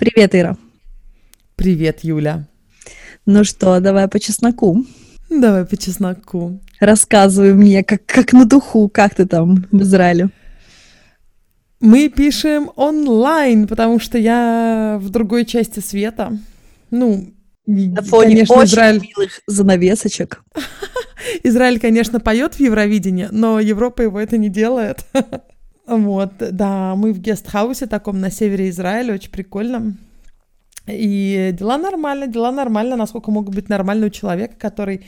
Привет, Ира. Привет, Юля. Ну что, давай по чесноку. Давай по чесноку. Рассказывай мне, как, как на духу, как ты там в Израиле? Мы пишем онлайн, потому что я в другой части света. Ну, на фоне конечно, очень Израиль... милых занавесочек. Израиль, конечно, поет в Евровидении, но Европа его это не делает. Вот, да, мы в гестхаусе таком на севере Израиля, очень прикольно. И дела нормально, дела нормально, насколько могут быть нормально у человека, который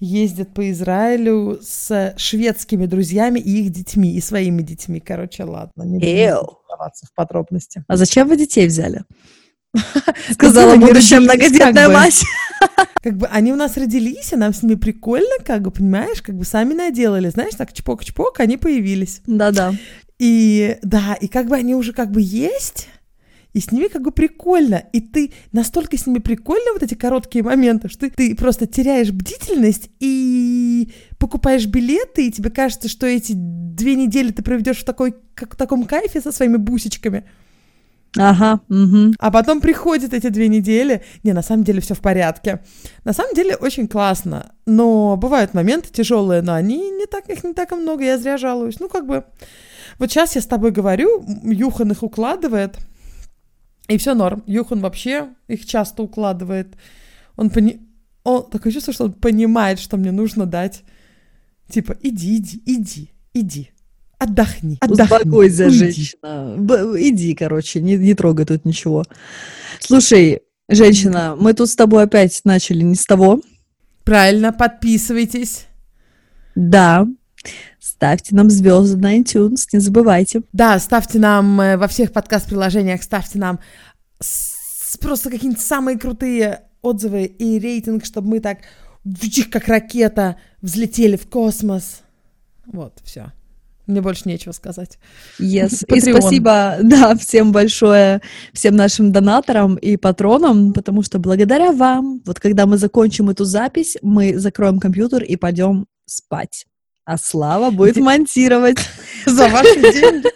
ездит по Израилю с шведскими друзьями и их детьми, и своими детьми. Короче, ладно, не буду в подробности. А зачем вы детей взяли? Сказала будущая многодетная мать. Как бы они у нас родились, и нам с ними прикольно, как бы, понимаешь, как бы сами наделали, знаешь, так чпок-чпок, они появились. Да-да. И да, и как бы они уже как бы есть, и с ними как бы прикольно. И ты настолько с ними прикольно вот эти короткие моменты, что ты, ты просто теряешь бдительность и покупаешь билеты, и тебе кажется, что эти две недели ты проведешь в, такой, как, в таком кайфе со своими бусечками. Ага. Угу. А потом приходят эти две недели. Не, на самом деле все в порядке. На самом деле очень классно. Но бывают моменты тяжелые, но они не так, их не так и много, я зря жалуюсь. Ну, как бы. Вот сейчас я с тобой говорю, Юхан их укладывает, и все норм. Юхан вообще их часто укладывает. Он пони... Он такое чувство, что он понимает, что мне нужно дать. Типа, иди, иди, иди, иди. Отдохни. отдохни Успокойся, женщина. Б- иди, короче, не, не трогай тут ничего. Слушай, женщина, мы тут с тобой опять начали не с того. Правильно, подписывайтесь. Да, Ставьте нам звезды на iTunes, не забывайте. Да, ставьте нам э, во всех подкаст-приложениях, ставьте нам просто какие-нибудь самые крутые отзывы и рейтинг, чтобы мы так как ракета взлетели в космос. Вот, все. Мне больше нечего сказать. Yes. И спасибо, да, всем большое, всем нашим донаторам и патронам, потому что благодаря вам, вот когда мы закончим эту запись, мы закроем компьютер и пойдем спать. А Слава будет монтировать. За ваши деньги?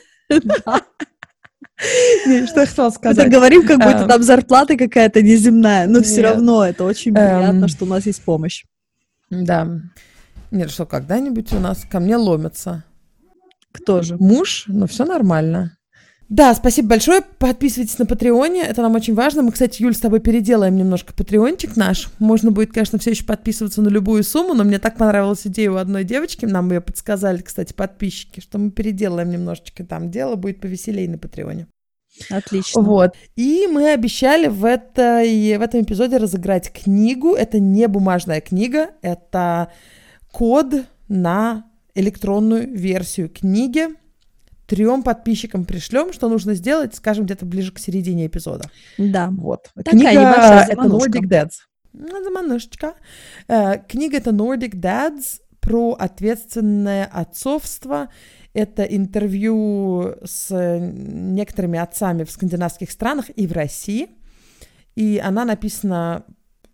Что я хотела сказать? Мы говорим, как будто эм. там зарплата какая-то неземная, но все равно это очень приятно, эм. что у нас есть помощь. Да. Нет, что когда-нибудь у нас ко мне ломятся. Кто же? Муж, но все нормально. Да, спасибо большое. Подписывайтесь на Патреоне, это нам очень важно. Мы, кстати, Юль, с тобой переделаем немножко Патреончик наш. Можно будет, конечно, все еще подписываться на любую сумму, но мне так понравилась идея у одной девочки, нам ее подсказали, кстати, подписчики, что мы переделаем немножечко там. Дело будет повеселее на Патреоне. Отлично. Вот. И мы обещали в, этой, в этом эпизоде разыграть книгу. Это не бумажная книга, это код на электронную версию книги трем подписчикам пришлем, что нужно сделать, скажем, где-то ближе к середине эпизода. Да. Вот. Такая Книга это Nordic Dads. Ну, заманушечка. Э, книга это Nordic Dads про ответственное отцовство. Это интервью с некоторыми отцами в скандинавских странах и в России. И она написана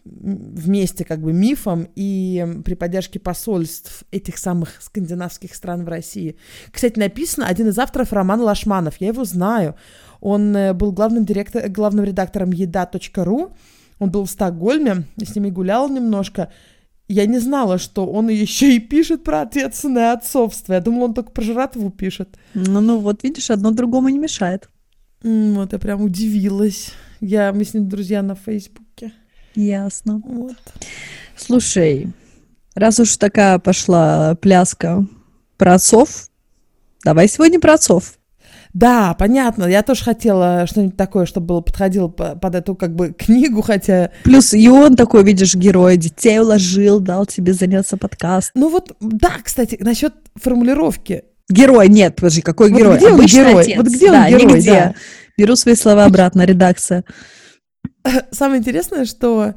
вместе как бы мифом и при поддержке посольств этих самых скандинавских стран в России. Кстати, написано один из авторов Роман Лашманов, я его знаю. Он э, был главным, директор, главным редактором еда.ру, он был в Стокгольме, с ними гулял немножко. Я не знала, что он еще и пишет про ответственное отцовство. Я думала, он только про жратву пишет. Ну, ну вот, видишь, одно другому не мешает. Вот, я прям удивилась. Я, мы с ним друзья на Фейсбуке. Ясно. Вот. Слушай, раз уж такая пошла пляска про отцов, давай сегодня про отцов. Да, понятно. Я тоже хотела что-нибудь такое, чтобы было подходило под эту как бы книгу, хотя... Плюс и он такой, видишь, герой, детей уложил, дал тебе заняться подкаст. Ну вот, да, кстати, насчет формулировки. Герой, нет, подожди, какой вот герой? Где он герой? Отец. Вот где да, он герой, нигде. Да. Беру свои слова обратно, редакция. Самое интересное, что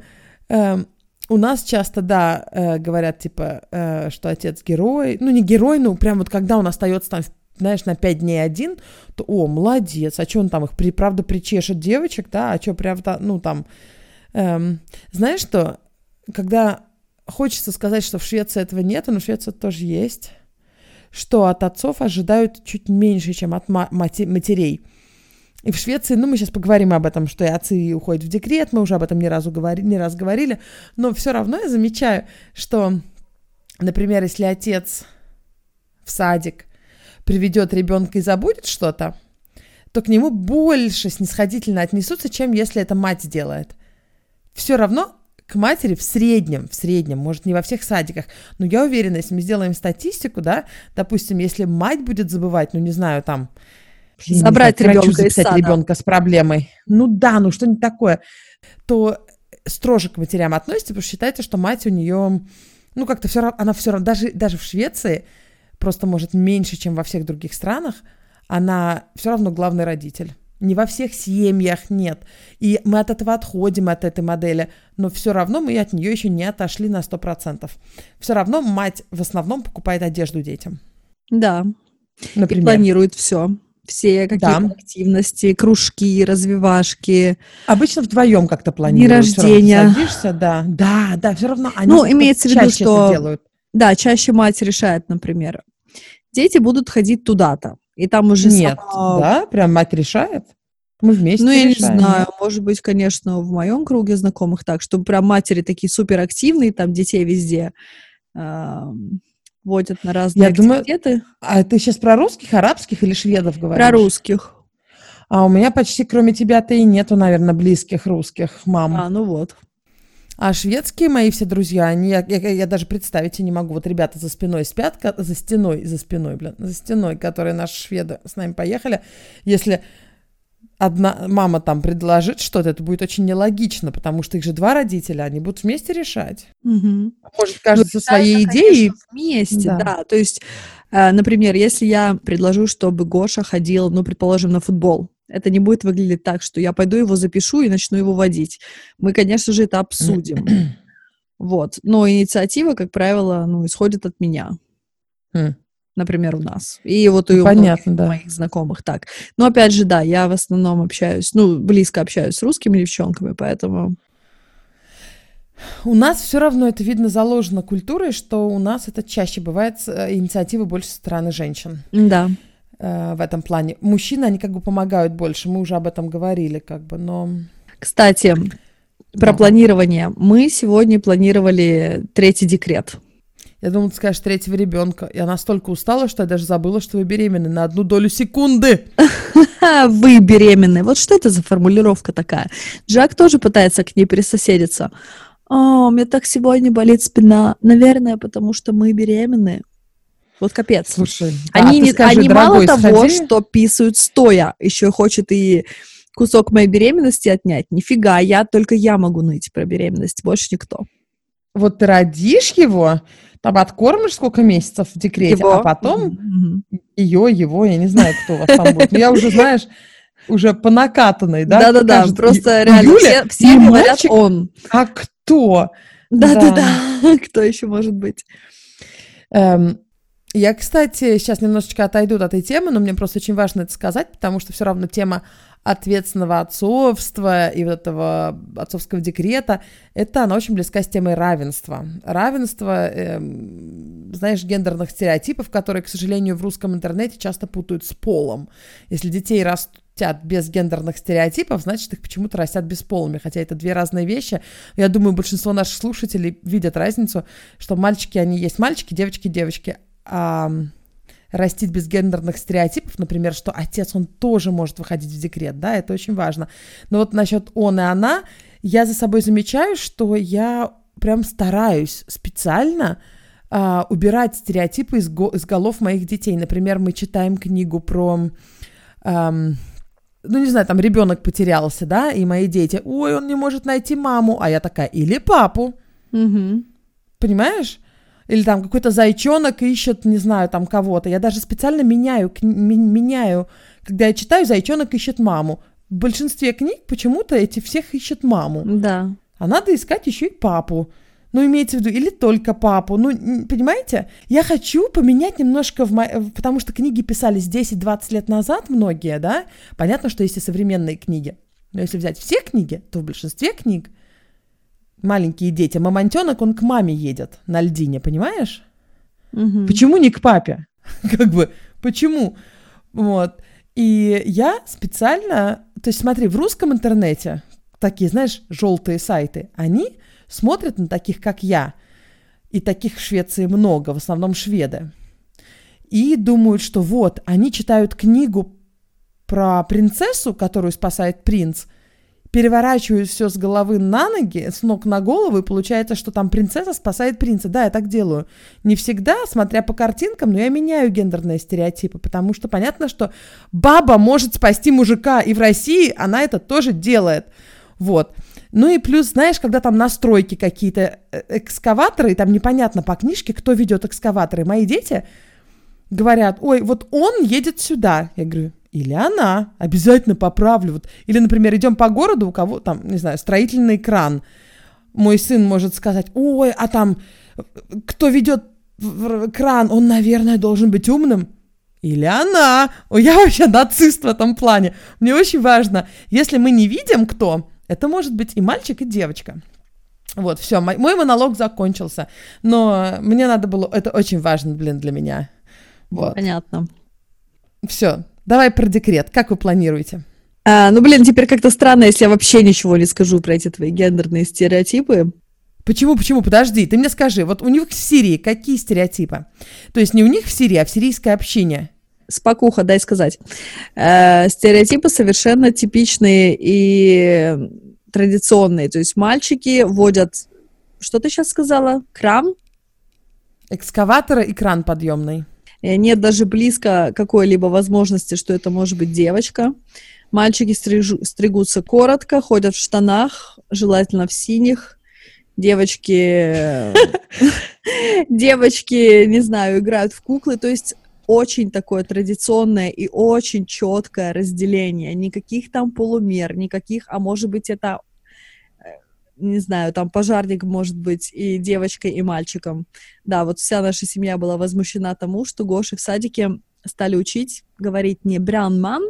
э, у нас часто, да, э, говорят, типа, э, что отец герой. Ну, не герой, ну, прям вот когда он остается там, знаешь, на пять дней один, то, о, молодец, а что он там их, при, правда, причешет девочек, да, а что, правда, ну, там... Эм, знаешь что, когда хочется сказать, что в Швеции этого нет, но в Швеции тоже есть, что от отцов ожидают чуть меньше, чем от ма- матерей. И в Швеции, ну, мы сейчас поговорим об этом, что и отцы уходят в декрет, мы уже об этом не, разу говори, не раз говорили, но все равно я замечаю, что, например, если отец в садик приведет ребенка и забудет что-то, то к нему больше снисходительно отнесутся, чем если это мать сделает. Все равно к матери в среднем, в среднем, может, не во всех садиках, но я уверена, если мы сделаем статистику, да, допустим, если мать будет забывать, ну, не знаю, там, Забрать ребенка из сада. ребенка с проблемой. Ну да, ну что-нибудь такое. То строже к матерям относится, потому что считается, что мать у нее, ну как-то все равно, она все равно, даже, даже в Швеции, просто может меньше, чем во всех других странах, она все равно главный родитель. Не во всех семьях нет. И мы от этого отходим, от этой модели, но все равно мы от нее еще не отошли на 100%. Все равно мать в основном покупает одежду детям. Да. Например. И планирует все все какие-то да. активности, кружки, развивашки. Обычно вдвоем как-то планируют. День рождения. Садишься, да, да, да, все равно они Ну, имеется в виду, что... делают. Да, чаще мать решает, например. Дети будут ходить туда-то, и там уже Нет, сама... да, прям мать решает? Мы вместе Ну, я решаем. не знаю, может быть, конечно, в моем круге знакомых так, что прям матери такие суперактивные, там детей везде водят на разные Я активитеты. Думаю, а ты сейчас про русских, арабских или шведов говоришь? Про русских. А у меня почти кроме тебя-то и нету, наверное, близких русских мам. А, ну вот. А шведские мои все друзья, они, я, я, я даже представить не могу. Вот ребята за спиной спят, за стеной, за спиной, блин, за стеной, которые наши шведы с нами поехали. Если одна мама там предложит что-то, это будет очень нелогично, потому что их же два родителя, они будут вместе решать. Угу. Может, каждый ну, со своей идеей. Вместе, да. да. То есть, э, например, если я предложу, чтобы Гоша ходил, ну, предположим, на футбол, это не будет выглядеть так, что я пойду его запишу и начну его водить. Мы, конечно же, это обсудим. вот. Но инициатива, как правило, ну, исходит от меня. Например, у нас. И вот у Понятно, да. моих знакомых так. Но опять же, да, я в основном общаюсь, ну, близко общаюсь с русскими девчонками, поэтому... У нас все равно это видно заложено культурой, что у нас это чаще бывает э, инициатива больше со стороны женщин. Да. Э, в этом плане. Мужчины, они как бы помогают больше, мы уже об этом говорили, как бы, но... Кстати, про да. планирование. Мы сегодня планировали третий декрет. Я думала, ты скажешь третьего ребенка. Я настолько устала, что я даже забыла, что вы беременны на одну долю секунды. Вы беременны. Вот что это за формулировка такая? Джак тоже пытается к ней присоседиться. О, у меня так сегодня болит спина. Наверное, потому что мы беременны. Вот капец. Слушай, они, да, не, скажи, они мало сходи. того, что писают стоя, еще хочет и кусок моей беременности отнять. Нифига, я только я могу ныть про беременность, больше никто. Вот ты родишь его, там откормишь сколько месяцев в декрете, его. а потом mm-hmm. ее, его, я не знаю, кто у вас там будет. Но я уже, знаешь, уже по накатанной, да? Да-да-да, просто реально Юля, все, все говорят мальчик, он. А кто? Да-да-да, кто еще может быть? Эм, я, кстати, сейчас немножечко отойду от этой темы, но мне просто очень важно это сказать, потому что все равно тема ответственного отцовства и вот этого отцовского декрета, это она очень близка с темой равенства. Равенство, э, знаешь, гендерных стереотипов, которые, к сожалению, в русском интернете часто путают с полом. Если детей растят без гендерных стереотипов, значит, их почему-то растят бесполыми, хотя это две разные вещи. Я думаю, большинство наших слушателей видят разницу, что мальчики, они есть мальчики, девочки, девочки. Растить без гендерных стереотипов, например, что отец, он тоже может выходить в декрет, да, это очень важно. Но вот насчет он и она, я за собой замечаю, что я прям стараюсь специально а, убирать стереотипы из, го- из голов моих детей. Например, мы читаем книгу про... Ам, ну, не знаю, там ребенок потерялся, да, и мои дети, ой, он не может найти маму, а я такая, или папу. Угу. Понимаешь? Или там какой-то зайчонок ищет, не знаю, там кого-то. Я даже специально меняю, меняю. Когда я читаю, зайчонок ищет маму. В большинстве книг почему-то эти всех ищут маму. Да. А надо искать еще и папу. Ну, имеется в виду, или только папу. Ну, понимаете? Я хочу поменять немножко, в мо... потому что книги писались 10-20 лет назад, многие, да? Понятно, что есть и современные книги. Но если взять все книги, то в большинстве книг маленькие дети, мамонтенок, он к маме едет на льдине, понимаешь? Угу. Почему не к папе? как бы, почему? Вот. И я специально, то есть смотри, в русском интернете такие, знаешь, желтые сайты, они смотрят на таких, как я, и таких в Швеции много, в основном шведы, и думают, что вот, они читают книгу про принцессу, которую спасает принц – переворачиваю все с головы на ноги, с ног на голову, и получается, что там принцесса спасает принца. Да, я так делаю. Не всегда, смотря по картинкам, но я меняю гендерные стереотипы, потому что понятно, что баба может спасти мужика, и в России она это тоже делает. Вот. Ну и плюс, знаешь, когда там настройки какие-то, э, экскаваторы, и там непонятно по книжке, кто ведет экскаваторы. Мои дети говорят, ой, вот он едет сюда. Я говорю, или она. Обязательно поправлю. Вот. Или, например, идем по городу, у кого там, не знаю, строительный кран. Мой сын может сказать, ой, а там кто ведет кран, он, наверное, должен быть умным. Или она. О, я вообще нацист в этом плане. Мне очень важно, если мы не видим, кто, это может быть и мальчик, и девочка. Вот, все, мой, мой монолог закончился. Но мне надо было... Это очень важно, блин, для меня. Вот. Понятно. Все, Давай про декрет. Как вы планируете? А, ну, блин, теперь как-то странно, если я вообще ничего не скажу про эти твои гендерные стереотипы. Почему, почему? Подожди, ты мне скажи, вот у них в Сирии какие стереотипы? То есть не у них в Сирии, а в сирийское общение. Спокуха, дай сказать. Э, стереотипы совершенно типичные и традиционные. То есть мальчики водят... Что ты сейчас сказала? Кран? Экскаватора и кран подъемный. Э, нет даже близко какой-либо возможности, что это может быть девочка. Мальчики стрижу, стригутся коротко, ходят в штанах, желательно в синих. Девочки, девочки, не знаю, играют в куклы. То есть очень такое традиционное и очень четкое разделение. Никаких там полумер, никаких, а может быть это не знаю, там пожарник может быть и девочкой, и мальчиком. Да, вот вся наша семья была возмущена тому, что Гоши в садике стали учить говорить не брянман,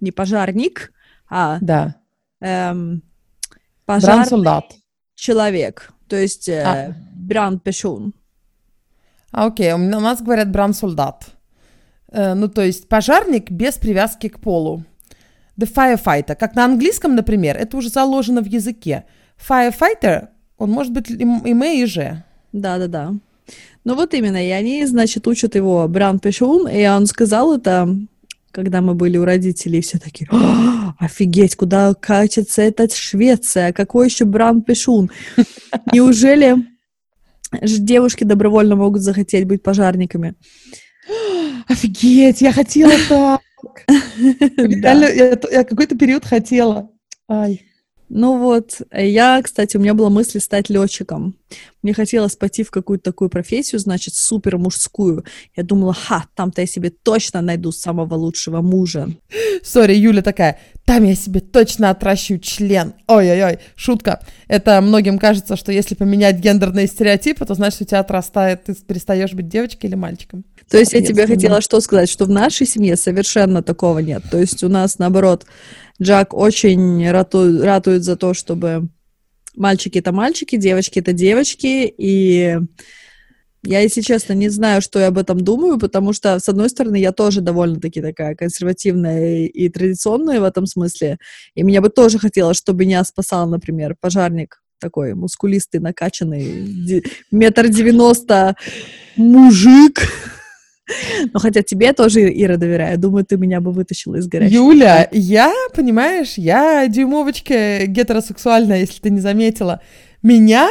не пожарник, а да. эм, пожарный человек. То есть э, а. брандперсон. А, окей, у нас говорят брандсолдат. Э, ну, то есть пожарник без привязки к полу. The firefighter. Как на английском, например, это уже заложено в языке. Firefighter, он может быть и мы, и же. Да-да-да. Ну вот именно, и они, значит, учат его Бран Пешун, и он сказал это, когда мы были у родителей, все такие, офигеть, куда катится эта Швеция, какой еще Бран Пешун? Неужели девушки добровольно могут захотеть быть пожарниками? Офигеть, я хотела так. Я какой-то период хотела. Ай. Ну вот, я, кстати, у меня была мысль стать летчиком. Мне хотелось пойти в какую-то такую профессию, значит, супер мужскую. Я думала, ха, там-то я себе точно найду самого лучшего мужа. Сори, Юля такая, там я себе точно отращу член. Ой-ой-ой, шутка. Это многим кажется, что если поменять гендерные стереотипы, то значит, у тебя отрастает, ты перестаешь быть девочкой или мальчиком. То есть я тебе хотела что сказать, что в нашей семье совершенно такого нет. То есть у нас, наоборот, Джак очень ратует, ратует за то, чтобы мальчики это мальчики, девочки это девочки, и я, если честно, не знаю, что я об этом думаю, потому что, с одной стороны, я тоже довольно-таки такая консервативная и традиционная в этом смысле, и меня бы тоже хотелось, чтобы меня спасал, например, пожарник такой мускулистый, накачанный, метр девяносто мужик, но хотя тебе тоже, Ира, доверяю. Думаю, ты меня бы вытащила из горячей. Юля, я, понимаешь, я дюймовочка гетеросексуальная, если ты не заметила. Меня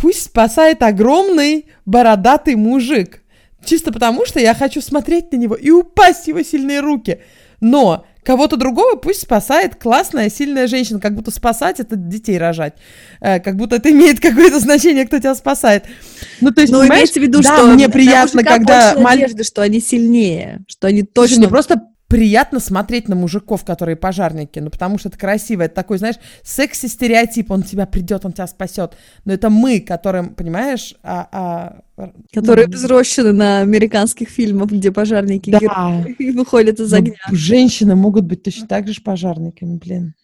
пусть спасает огромный бородатый мужик. Чисто потому, что я хочу смотреть на него и упасть в его сильные руки. Но Кого-то другого пусть спасает классная, сильная женщина, как будто спасать это детей рожать, э, как будто это имеет какое-то значение, кто тебя спасает. Ну, то есть, Но имеется в виду, да, что мне приятно, когда... Надежда, что они сильнее, что они точно... Слушай, ну, просто приятно смотреть на мужиков, которые пожарники, ну, потому что это красиво, это такой, знаешь, секси-стереотип, он тебя придет, он тебя спасет. Но это мы, которым, понимаешь, а, а... Которые ну, взрослены на американских фильмах, где пожарники да. выходят из огня. Ну, женщины могут быть точно так же пожарниками, блин.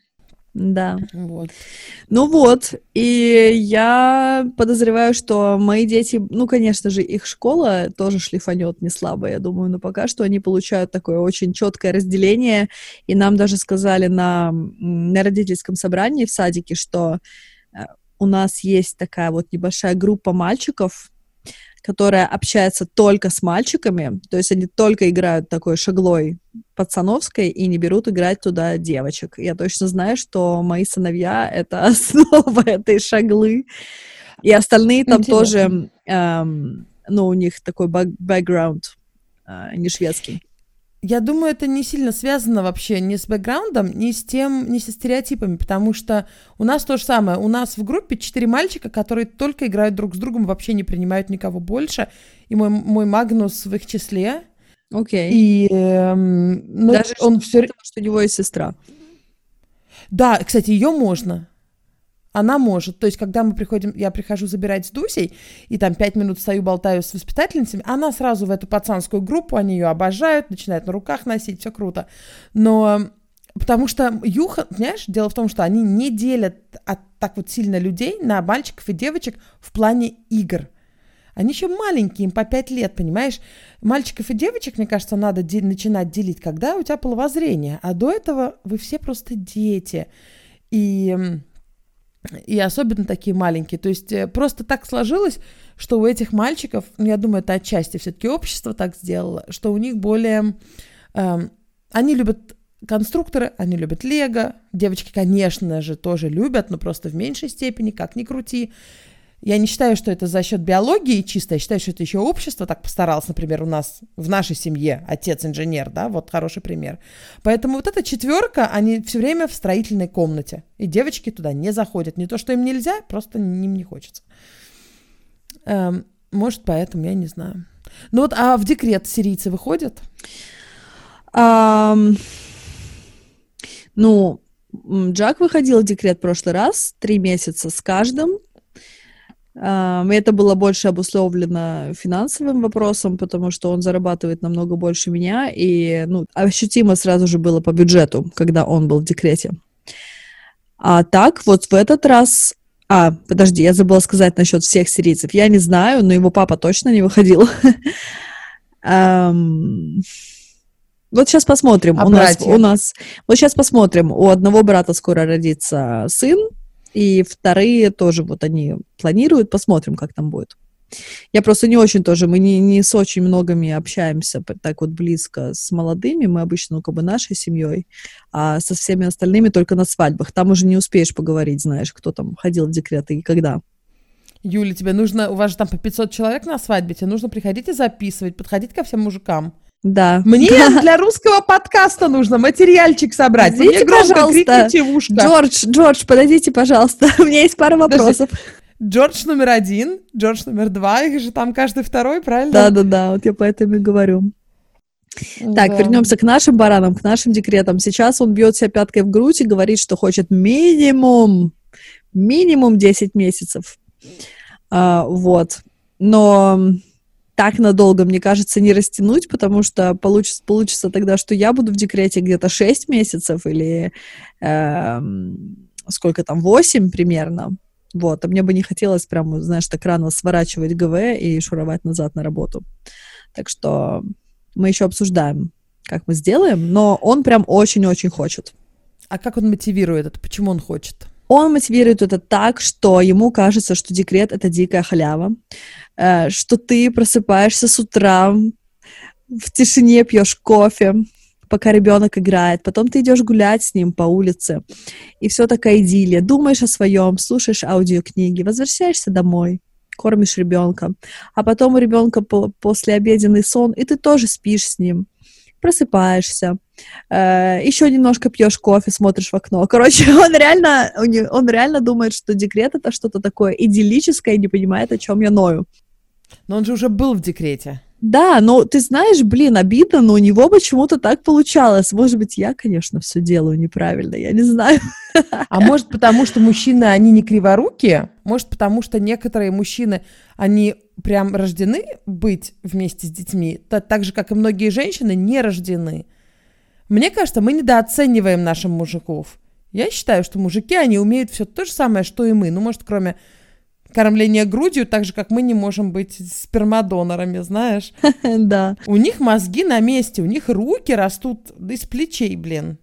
Да. Вот. Ну вот, и я подозреваю, что мои дети, ну, конечно же, их школа тоже шлифанет не слабо, я думаю, но пока что они получают такое очень четкое разделение, и нам даже сказали на, на родительском собрании в садике, что э, у нас есть такая вот небольшая группа мальчиков, которая общается только с мальчиками, то есть они только играют такой шаглой пацановской и не берут играть туда девочек. Я точно знаю, что мои сыновья — это основа этой шаглы, и остальные там Интересно. тоже, эм, ну, у них такой бэкграунд э, не шведский. Я думаю, это не сильно связано вообще ни с бэкграундом, ни с тем, ни со стереотипами, потому что у нас то же самое. У нас в группе четыре мальчика, которые только играют друг с другом, вообще не принимают никого больше. И мой, мой Магнус в их числе. Окей. Okay. И эм, ну, Даже он все... Потому что у него есть сестра. Да, кстати, ее можно она может. То есть, когда мы приходим, я прихожу забирать с Дусей, и там пять минут стою, болтаю с воспитательницами, она сразу в эту пацанскую группу, они ее обожают, начинают на руках носить, все круто. Но Потому что Юха, знаешь, дело в том, что они не делят от, так вот сильно людей на мальчиков и девочек в плане игр. Они еще маленькие, им по пять лет, понимаешь? Мальчиков и девочек, мне кажется, надо де- начинать делить, когда у тебя половозрение. А до этого вы все просто дети. И и особенно такие маленькие. То есть э, просто так сложилось, что у этих мальчиков, ну, я думаю, это отчасти все-таки общество так сделало, что у них более... Э, они любят конструкторы, они любят лего. Девочки, конечно же, тоже любят, но просто в меньшей степени, как ни крути. Я не считаю, что это за счет биологии чисто, я считаю, что это еще общество так постаралось, например, у нас в нашей семье отец инженер, да, вот хороший пример. Поэтому вот эта четверка, они все время в строительной комнате, и девочки туда не заходят. Не то, что им нельзя, просто им не хочется. Эм, может, поэтому, я не знаю. Ну вот, а в декрет сирийцы выходят? Um, ну, Джак выходил в декрет в прошлый раз, три месяца с каждым. Это было больше обусловлено финансовым вопросом, потому что он зарабатывает намного больше меня, и ну, ощутимо сразу же было по бюджету, когда он был в декрете. А так, вот в этот раз... А, подожди, я забыла сказать насчет всех сирийцев. Я не знаю, но его папа точно не выходил. Вот сейчас посмотрим. А у нас, у нас, вот сейчас посмотрим. У одного брата скоро родится сын, и вторые тоже вот они планируют, посмотрим, как там будет. Я просто не очень тоже, мы не, не с очень многими общаемся так вот близко с молодыми, мы обычно, ну, как бы нашей семьей, а со всеми остальными только на свадьбах. Там уже не успеешь поговорить, знаешь, кто там ходил в декрет и когда. Юля, тебе нужно, у вас же там по 500 человек на свадьбе, тебе нужно приходить и записывать, подходить ко всем мужикам. Да. Мне да. для русского подкаста нужно материальчик собрать. Подождите, Мне пожалуйста. Джордж, Джордж, подойдите, пожалуйста. У меня есть пара вопросов. Джордж номер один, Джордж номер два, их же там каждый второй, правильно? Да-да-да, вот я поэтому и говорю. Так, да. вернемся к нашим баранам, к нашим декретам. Сейчас он бьет себя пяткой в грудь и говорит, что хочет минимум, минимум 10 месяцев. А, вот. Но так надолго, мне кажется, не растянуть, потому что получится, получится тогда, что я буду в декрете где-то 6 месяцев или э, сколько там, 8 примерно. Вот, а мне бы не хотелось прям, знаешь, так рано сворачивать ГВ и шуровать назад на работу. Так что мы еще обсуждаем, как мы сделаем, но он прям очень-очень хочет. А как он мотивирует это? Почему он хочет? Он мотивирует это так, что ему кажется, что декрет — это дикая халява, что ты просыпаешься с утра, в тишине пьешь кофе, пока ребенок играет, потом ты идешь гулять с ним по улице, и все такая идиллия. Думаешь о своем, слушаешь аудиокниги, возвращаешься домой, кормишь ребенка, а потом у ребенка по после обеденный сон, и ты тоже спишь с ним просыпаешься, э, еще немножко пьешь кофе, смотришь в окно. Короче, он реально, он реально думает, что декрет это что-то такое идиллическое и не понимает, о чем я ною. Но он же уже был в декрете. Да, но ты знаешь, блин, обидно, но у него почему-то так получалось. Может быть, я, конечно, все делаю неправильно, я не знаю. А может, потому что мужчины, они не криворукие? Может, потому что некоторые мужчины, они прям рождены быть вместе с детьми, так же, как и многие женщины, не рождены. Мне кажется, мы недооцениваем наших мужиков. Я считаю, что мужики, они умеют все то же самое, что и мы. Ну, может, кроме кормления грудью, так же, как мы не можем быть спермодонорами, знаешь. Да. У них мозги на месте, у них руки растут из плечей, блин.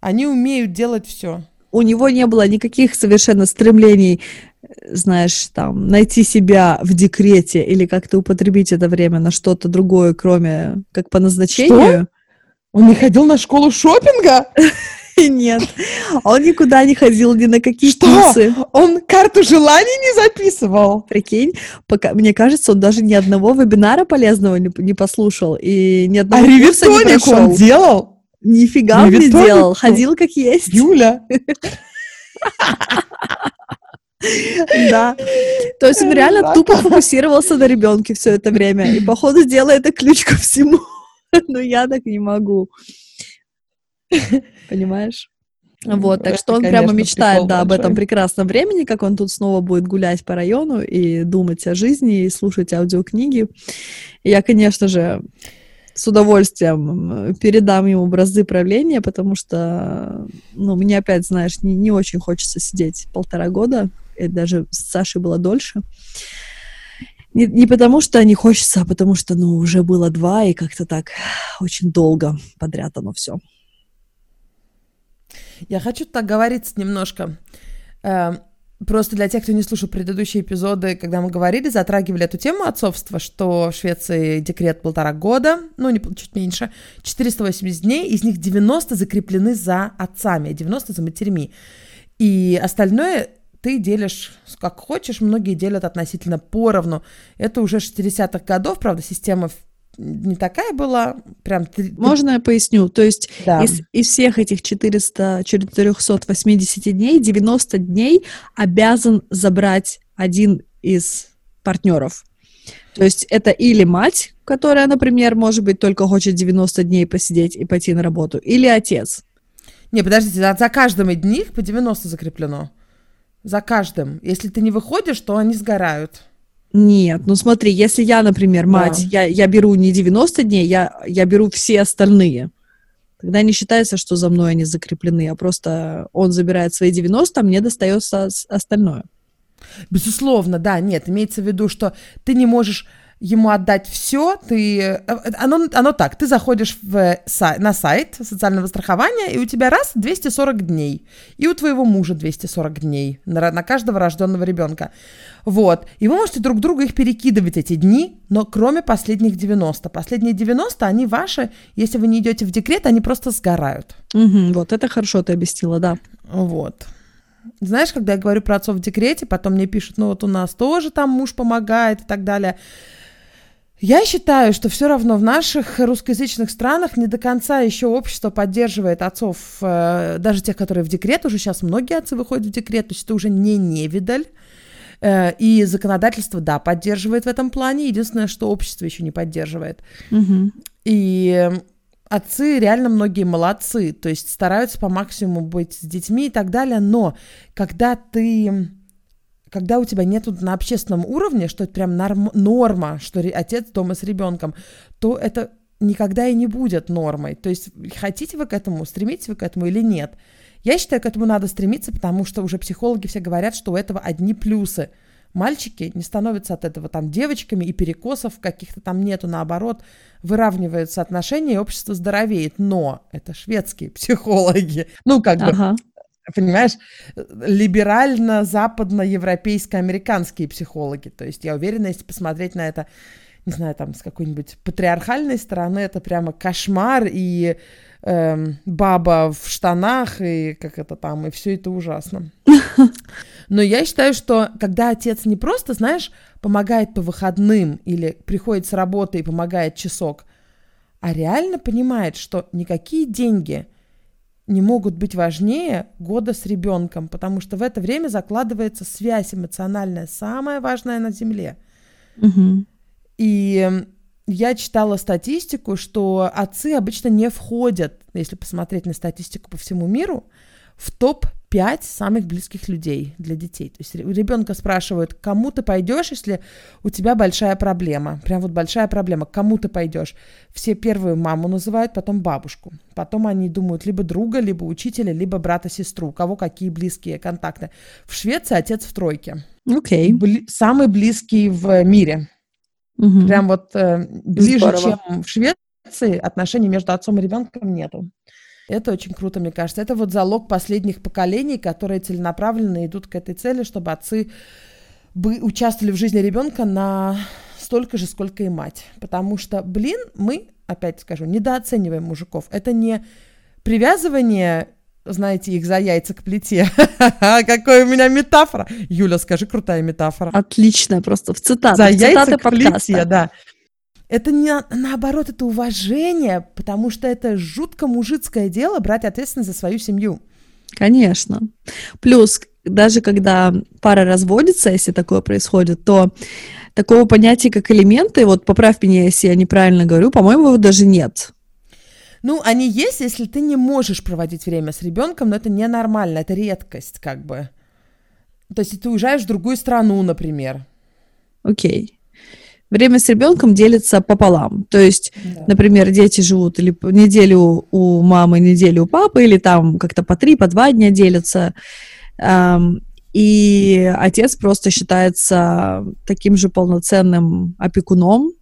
Они умеют делать все. У него не было никаких совершенно стремлений, знаешь, там, найти себя в декрете или как-то употребить это время на что-то другое, кроме как по назначению. Что? Он не ходил на школу шопинга? Нет, он никуда не ходил, ни на какие Что? курсы. Он карту желаний не записывал? Прикинь, пока, мне кажется, он даже ни одного вебинара полезного не, не послушал и ни А одного курса не ревитоник он прошел. делал? Нифига он не делал, ходил как есть. Юля. Да. То есть он реально Жака. тупо фокусировался на ребенке все это время. И, походу, сделал это ключ ко всему. Но я так не могу. Понимаешь? Вот, так что он прямо мечтает, да, об этом прекрасном времени, как он тут снова будет гулять по району и думать о жизни, и слушать аудиокниги. И я, конечно же, с удовольствием передам ему бразды правления, потому что, ну, мне опять, знаешь, не, не очень хочется сидеть полтора года, и даже с Сашей было дольше. Не, не потому что не хочется, а потому что, ну, уже было два, и как-то так очень долго подряд оно все. Я хочу так говорить немножко. Э, Просто для тех, кто не слушал предыдущие эпизоды, когда мы говорили, затрагивали эту тему отцовства, что в Швеции декрет полтора года, ну, не, чуть меньше, 480 дней, из них 90 закреплены за отцами, а 90 за матерьми. И остальное ты делишь как хочешь, многие делят относительно поровну. Это уже 60-х годов, правда, система не такая была, прям... три- Можно я поясню? То есть Да. из, из всех этих 400, 480 дней, 90 дней обязан забрать один из партнеров. То есть это или мать, которая, например, может быть, только хочет 90 дней посидеть и пойти на работу, или отец. Не, подождите, за, за каждым из них по 90 закреплено. За каждым. Если ты не выходишь, то они сгорают. Нет, ну смотри, если я, например, мать, я, я беру не 90 дней, я, я беру все остальные. Тогда не считается, что за мной они закреплены, а просто он забирает свои 90, а мне достается остальное. Безусловно, да, нет, имеется в виду, что ты не можешь ему отдать все, ты... э, Оно, оно так, ты заходишь в сай- на сайт социального страхования, и у тебя раз 240 дней, и у твоего мужа 240 дней на, на каждого рожденного ребенка. Вот, и вы можете друг другу их перекидывать, эти дни, но кроме последних 90. Последние 90, они ваши, если вы не идете в декрет, они просто сгорают. Мгм, вот это хорошо ты объяснила, да. Вот. Знаешь, когда я говорю про отцов в декрете, потом мне пишут, ну вот у нас тоже там муж помогает и так далее. Я считаю, что все равно в наших русскоязычных странах не до конца еще общество поддерживает отцов, э, даже тех, которые в декрет, уже сейчас многие отцы выходят в декрет, то есть это уже не невидаль. Э, И законодательство, да, поддерживает в этом плане. Единственное, что общество еще не поддерживает. Мгм. И э, отцы реально многие молодцы, то есть стараются по максимуму быть с детьми и так далее, но когда ты, когда у тебя нету на общественном уровне, что это прям норм- норма, что отец дома с ребенком, то это никогда и не будет нормой. То есть хотите вы к этому, стремитесь вы к этому или нет. Я считаю, к этому надо стремиться, потому что уже психологи все говорят, что у этого одни плюсы. Мальчики не становятся от этого там девочками, и перекосов каких-то там нету, наоборот, выравниваются отношения, и общество здоровеет. Но это шведские психологи. Ну, как бы, Ага. Понимаешь, либерально-западно-европейско-американские психологи. То есть я уверена, если посмотреть на это, не знаю, там, с какой-нибудь патриархальной стороны, это прямо кошмар и эм, баба в штанах, и как это там, и все это ужасно. Но я считаю, что когда отец не просто, знаешь, помогает по выходным или приходит с работы и помогает часок, а реально понимает, что никакие деньги не могут быть важнее года с ребенком, потому что в это время закладывается связь эмоциональная, самая важная на Земле. Мгм. И я читала статистику, что отцы обычно не входят, если посмотреть на статистику по всему миру, в топ пять самых близких людей для детей. То есть у ребенка спрашивают, кому ты пойдешь, если у тебя большая проблема. Прям вот большая проблема. Кому ты пойдешь? Все первую маму называют, потом бабушку. Потом они думают либо друга, либо учителя, либо брата-сестру. У кого какие близкие контакты. В Швеции отец в тройке. Окей. Okay. Бли- самый близкий в мире. Угу. Прям вот э, ближе, Здорово. чем в Швеции, отношений между отцом и ребенком нету. Это очень круто, мне кажется. Это вот залог последних поколений, которые целенаправленно идут к этой цели, чтобы отцы бы участвовали в жизни ребенка на столько же, сколько и мать. Потому что, блин, мы, опять скажу, недооцениваем мужиков. Это не привязывание знаете, их за яйца к плите. Какой у меня метафора. Юля, скажи, крутая метафора. Отлично, просто в цитатах. За яйца к плите, да. Это не наоборот, это уважение, потому что это жутко мужицкое дело брать ответственность за свою семью. Конечно. Плюс, даже когда пара разводится, если такое происходит, то такого понятия, как элементы, вот поправь меня, если я неправильно говорю, по-моему, его даже нет. Ну, они есть, если ты не можешь проводить время с ребенком, но это ненормально, это редкость, как бы. То есть, ты уезжаешь в другую страну, например. Окей время с ребенком делится пополам. То есть, да. например, дети живут или неделю у мамы, неделю у папы, или там как-то по три, по два дня делятся. И отец просто считается таким же полноценным опекуном,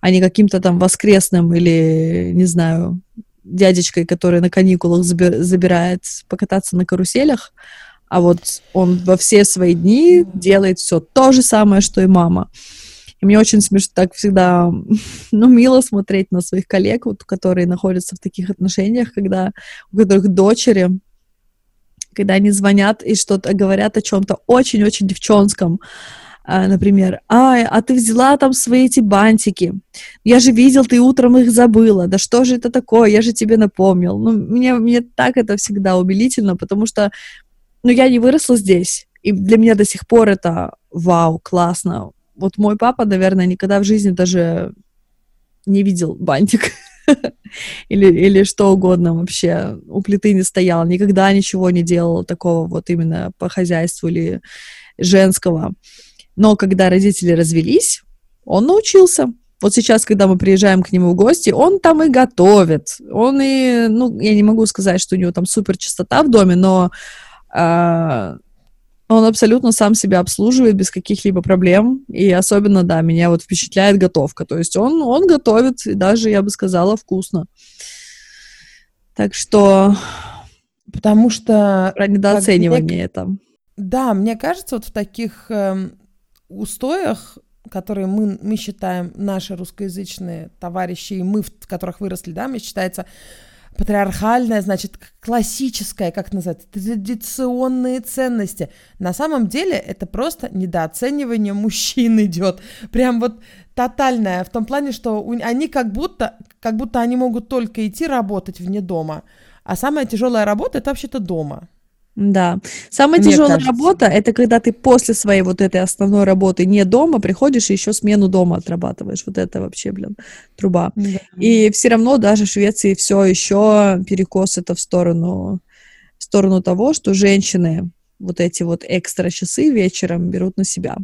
а не каким-то там воскресным или, не знаю, дядечкой, который на каникулах забирает покататься на каруселях, а вот он во все свои дни делает все то же самое, что и мама. И мне очень смешно так всегда, ну, мило смотреть на своих коллег, вот, которые находятся в таких отношениях, когда у которых дочери, когда они звонят и что-то говорят о чем-то очень-очень девчонском, а, например, ай, а ты взяла там свои эти бантики, я же видел, ты утром их забыла, да что же это такое, я же тебе напомнил. Ну, мне, мне так это всегда умилительно, потому что, ну, я не выросла здесь, и для меня до сих пор это вау, классно, вот мой папа, наверное, никогда в жизни даже не видел бантик или, или что угодно вообще у плиты не стоял, никогда ничего не делал такого вот именно по хозяйству или женского. Но когда родители развелись, он научился. Вот сейчас, когда мы приезжаем к нему в гости, он там и готовит. Он и, ну, я не могу сказать, что у него там супер чистота в доме, но э, он абсолютно сам себя обслуживает без каких-либо проблем. И особенно, да, меня вот впечатляет готовка. То есть он, он готовит, и даже, я бы сказала, вкусно. Так что... Потому что... Про недооценивание мне, это. Да, мне кажется, вот в таких э, устоях, которые мы, мы считаем, наши русскоязычные товарищи, и мы, в которых выросли, да, мне считается, патриархальная, значит, классическая, как назвать, традиционные ценности. На самом деле это просто недооценивание мужчин идет. Прям вот тотальное, в том плане, что они как будто, как будто они могут только идти работать вне дома. А самая тяжелая работа это вообще-то дома. Да. Самая Мне тяжелая кажется. работа это когда ты после своей вот этой основной работы не дома приходишь и еще смену дома отрабатываешь. Вот это вообще, блин, труба. Да. И все равно даже в Швеции все еще перекос это в сторону, в сторону того, что женщины вот эти вот экстра часы вечером берут на себя.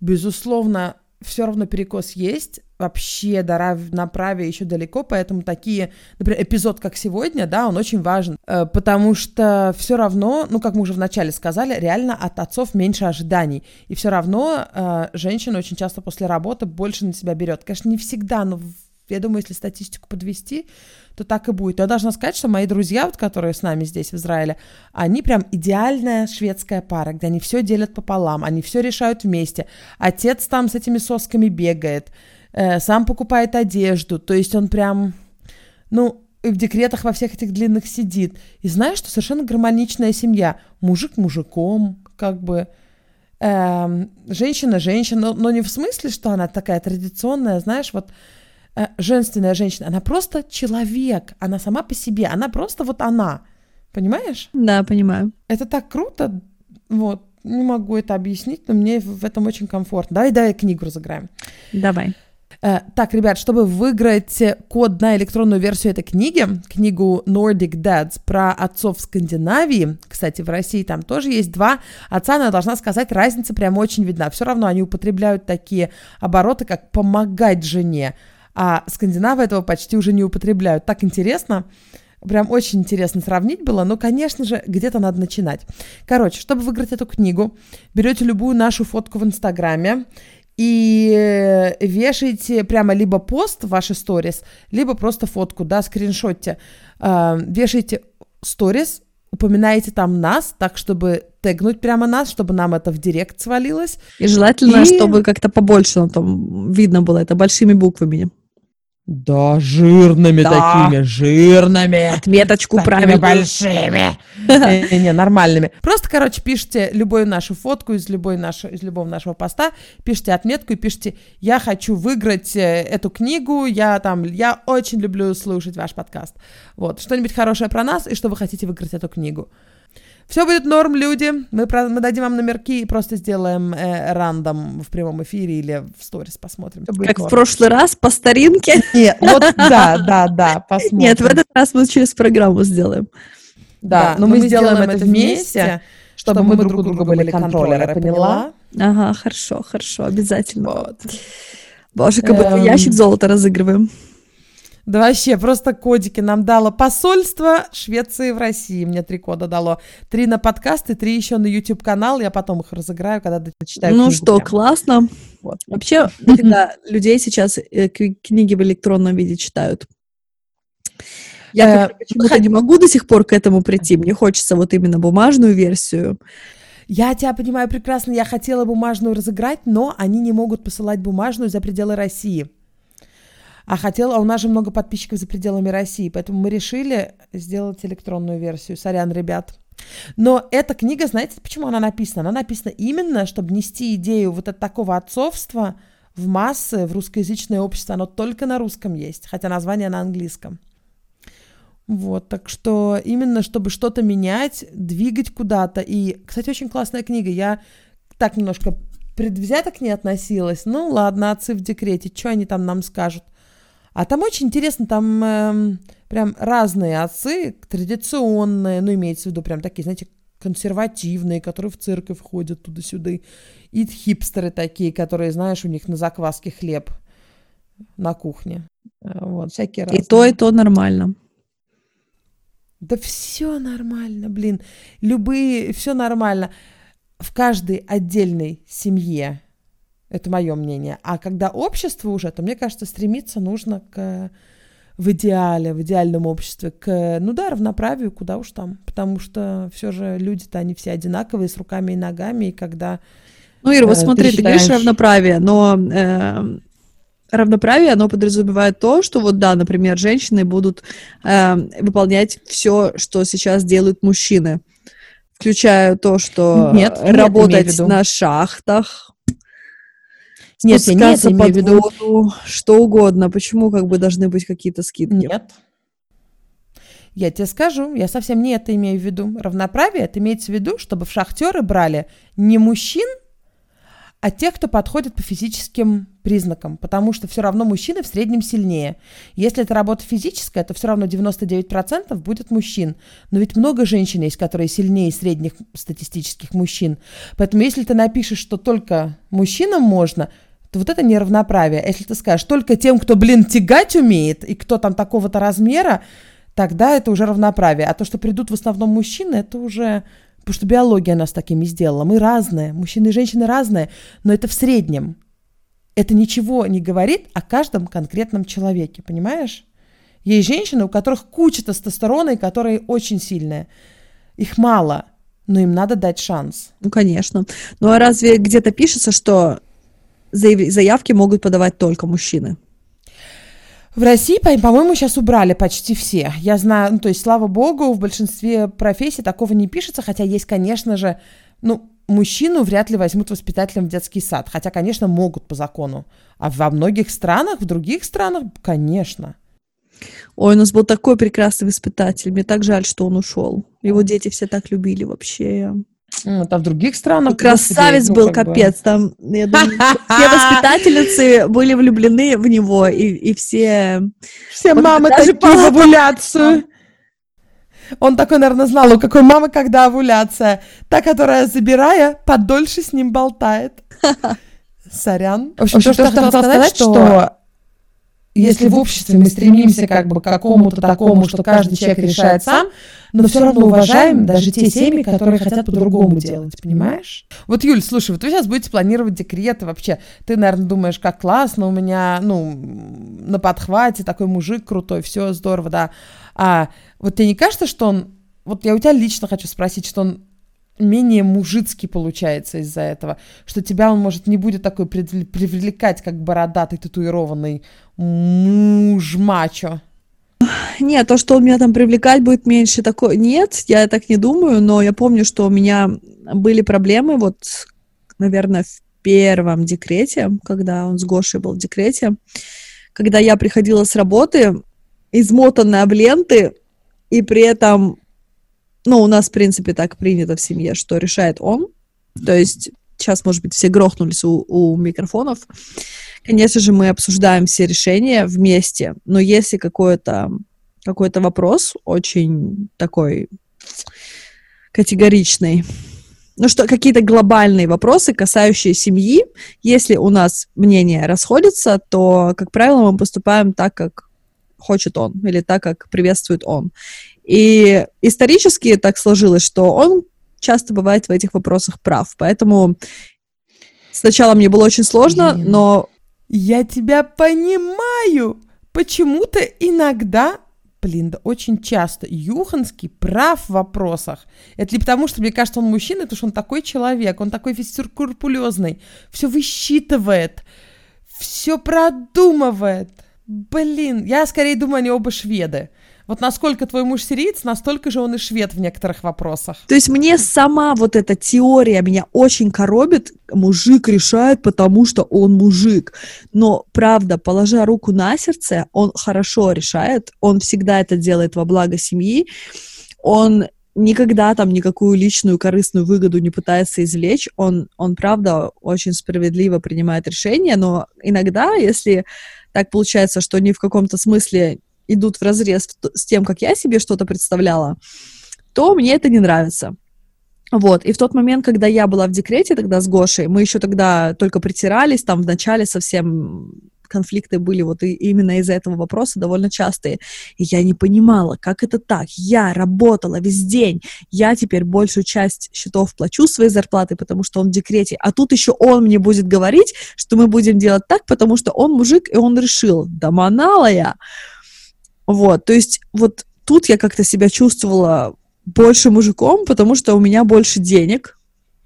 Безусловно, все равно перекос есть, вообще до направе еще далеко, поэтому такие, например, эпизод, как сегодня, да, он очень важен, э, потому что все равно, ну, как мы уже вначале сказали, реально от отцов меньше ожиданий, и все равно э, женщина очень часто после работы больше на себя берет. Конечно, не всегда, но я думаю, если статистику подвести, то так и будет. Я должна сказать, что мои друзья, вот, которые с нами здесь, в Израиле, они прям идеальная шведская пара, где они все делят пополам, они все решают вместе. Отец там с этими сосками бегает, э, сам покупает одежду, то есть он прям, ну, и в декретах во всех этих длинных сидит. И знаешь, что совершенно гармоничная семья. Мужик мужиком, как бы, э, женщина женщина, но, но не в смысле, что она такая традиционная, знаешь, вот э, женственная женщина, она просто человек, она сама по себе, она просто вот она. Понимаешь? Да, понимаю. Это так круто, вот, не могу это объяснить, но мне в этом очень комфортно. Давай, давай книгу разыграем. Давай. Э, так, ребят, чтобы выиграть код на электронную версию этой книги, книгу Nordic Dads про отцов Скандинавии, кстати, в России там тоже есть два отца, но должна сказать, разница прям очень видна. Все равно они употребляют такие обороты, как помогать жене, а скандинавы этого почти уже не употребляют. Так интересно. Прям очень интересно сравнить было, но, конечно же, где-то надо начинать. Короче, чтобы выиграть эту книгу, берете любую нашу фотку в Инстаграме и вешаете прямо либо пост в ваши сторис, либо просто фотку, да, скриншотте. Э, вешаете сторис, упоминаете там нас, так, чтобы тегнуть прямо нас, чтобы нам это в директ свалилось. И желательно, и... чтобы как-то побольше ну, там видно было это большими буквами. Да, жирными да. такими, жирными. Отметочку правильно. большими. Э, не, нормальными. Просто, короче, пишите любую нашу фотку из, любой нашего, из любого нашего поста, пишите отметку и пишите, я хочу выиграть э, эту книгу, я там, я очень люблю слушать ваш подкаст. Вот, что-нибудь хорошее про нас и что вы хотите выиграть эту книгу. Все будет норм, люди. Мы, мы дадим вам номерки и просто сделаем э, рандом в прямом эфире или в сторис посмотрим. Как норм. в прошлый раз, по старинке? Нет, вот да, да, да, посмотрим. Нет, в этот раз мы через программу сделаем. Да, но, но мы, мы сделаем, сделаем это вместе, чтобы, чтобы мы друг у друга были контролеры, поняла? Ага, хорошо, хорошо, обязательно. Вот. Боже, как будто эм... ящик золота разыгрываем. Да вообще, просто кодики нам дало посольство Швеции в России. Мне три кода дало. Три на подкасты, три еще на YouTube-канал. Я потом их разыграю, когда дочитаю Ну что, прям. классно. Вот. Вообще, когда людей сейчас э, книги в электронном виде читают. Я э, почему-то не могу до сих пор к этому прийти. Мне хочется вот именно бумажную версию. Я тебя понимаю прекрасно. Я хотела бумажную разыграть, но они не могут посылать бумажную за пределы России а хотела, а у нас же много подписчиков за пределами России, поэтому мы решили сделать электронную версию. Сорян, ребят. Но эта книга, знаете, почему она написана? Она написана именно, чтобы нести идею вот от такого отцовства в массы, в русскоязычное общество. Оно только на русском есть, хотя название на английском. Вот, так что именно, чтобы что-то менять, двигать куда-то. И, кстати, очень классная книга. Я так немножко предвзято к ней относилась. Ну, ладно, отцы в декрете, что они там нам скажут? А там очень интересно, там э, прям разные отцы, традиционные, ну, имеется в виду прям такие, знаете, консервативные, которые в церковь ходят туда-сюда, и хипстеры такие, которые, знаешь, у них на закваске хлеб на кухне. Э, вот, всякие разные. И то, и то нормально. Да все нормально, блин. Любые, все нормально. В каждой отдельной семье это мое мнение. А когда общество уже, то, мне кажется, стремиться нужно к в идеале, в идеальном обществе, к, ну да, равноправию, куда уж там. Потому что все же люди-то, они все одинаковые, с руками и ногами, и когда... Ну, Ира, вот э, смотри, ты, считаешь... ты говоришь равноправие, но э, равноправие, оно подразумевает то, что вот, да, например, женщины будут э, выполнять все, что сейчас делают мужчины, включая то, что нет, работать нет, на шахтах, нет, я не это имею в виду. Воду, что угодно. Почему как бы должны быть какие-то скидки? Нет. Я тебе скажу, я совсем не это имею в виду. Равноправие, это имеется в виду, чтобы в шахтеры брали не мужчин, а тех, кто подходит по физическим признакам, потому что все равно мужчины в среднем сильнее. Если это работа физическая, то все равно 99% будет мужчин. Но ведь много женщин есть, которые сильнее средних статистических мужчин. Поэтому если ты напишешь, что только мужчинам можно, вот это неравноправие. Если ты скажешь только тем, кто, блин, тягать умеет, и кто там такого-то размера, тогда это уже равноправие. А то, что придут в основном мужчины, это уже... Потому что биология нас такими сделала. Мы разные, мужчины и женщины разные, но это в среднем. Это ничего не говорит о каждом конкретном человеке, понимаешь? Есть женщины, у которых куча тестостерона, и которые очень сильные. Их мало, но им надо дать шанс. Ну, конечно. Ну, а разве где-то пишется, что заявки могут подавать только мужчины. В России, по-моему, сейчас убрали почти все. Я знаю, ну, то есть, слава богу, в большинстве профессий такого не пишется, хотя есть, конечно же, ну, мужчину вряд ли возьмут воспитателем в детский сад, хотя, конечно, могут по закону. А во многих странах, в других странах, конечно. Ой, у нас был такой прекрасный воспитатель. Мне так жаль, что он ушел. Его дети все так любили вообще. Это в других странах. Красавец господи, ну, был, капец. Бы... Там, я думаю, все воспитательницы были влюблены в него, и, и все... Все мамы даже по овуляцию. Он такой, наверное, знал, у какой мамы когда овуляция. Та, которая, забирая, подольше с ним болтает. Сорян. В общем, то, что я хотела сказать, что если в обществе мы стремимся как бы к какому-то такому, что каждый человек решает сам, но все равно уважаем даже те семьи, которые хотят по-другому делать, понимаешь? Вот, Юль, слушай, вот вы сейчас будете планировать декреты вообще. Ты, наверное, думаешь, как классно, у меня, ну, на подхвате такой мужик крутой, все здорово, да. А вот тебе не кажется, что он... Вот я у тебя лично хочу спросить, что он менее мужицкий получается из-за этого, что тебя он, может, не будет такой привлекать, как бородатый, татуированный муж-мачо. Нет, то, что он меня там привлекать будет меньше, такой нет, я так не думаю, но я помню, что у меня были проблемы, вот, наверное, в первом декрете, когда он с Гошей был в декрете, когда я приходила с работы, измотанная в ленты, и при этом ну, у нас, в принципе, так принято в семье, что решает он. То есть сейчас, может быть, все грохнулись у, у микрофонов. Конечно же, мы обсуждаем все решения вместе, но если какой-то какой-то вопрос очень такой категоричный, ну что, какие-то глобальные вопросы, касающие семьи, если у нас мнения расходятся, то, как правило, мы поступаем так, как хочет он, или так, как приветствует он. И исторически так сложилось, что он часто бывает в этих вопросах прав. Поэтому сначала мне было очень сложно, Блин. но... Я тебя понимаю! Почему-то иногда блин, да очень часто Юханский прав в вопросах. Это ли потому, что мне кажется, он мужчина, потому что он такой человек, он такой весь скрупулезный, все высчитывает, все продумывает. Блин, я скорее думаю, они оба шведы. Вот насколько твой муж сириец, настолько же он и швед в некоторых вопросах. То есть мне сама вот эта теория меня очень коробит. Мужик решает, потому что он мужик. Но, правда, положа руку на сердце, он хорошо решает. Он всегда это делает во благо семьи. Он никогда там никакую личную корыстную выгоду не пытается извлечь. Он, он правда, очень справедливо принимает решения, но иногда, если так получается, что они в каком-то смысле идут в разрез с тем, как я себе что-то представляла, то мне это не нравится. Вот, и в тот момент, когда я была в декрете тогда с Гошей, мы еще тогда только притирались, там в начале совсем конфликты были вот и, именно из-за этого вопроса довольно частые. И я не понимала, как это так. Я работала весь день, я теперь большую часть счетов плачу своей зарплаты, потому что он в декрете, а тут еще он мне будет говорить, что мы будем делать так, потому что он мужик, и он решил. Да манала я. Вот, то есть вот тут я как-то себя чувствовала больше мужиком, потому что у меня больше денег,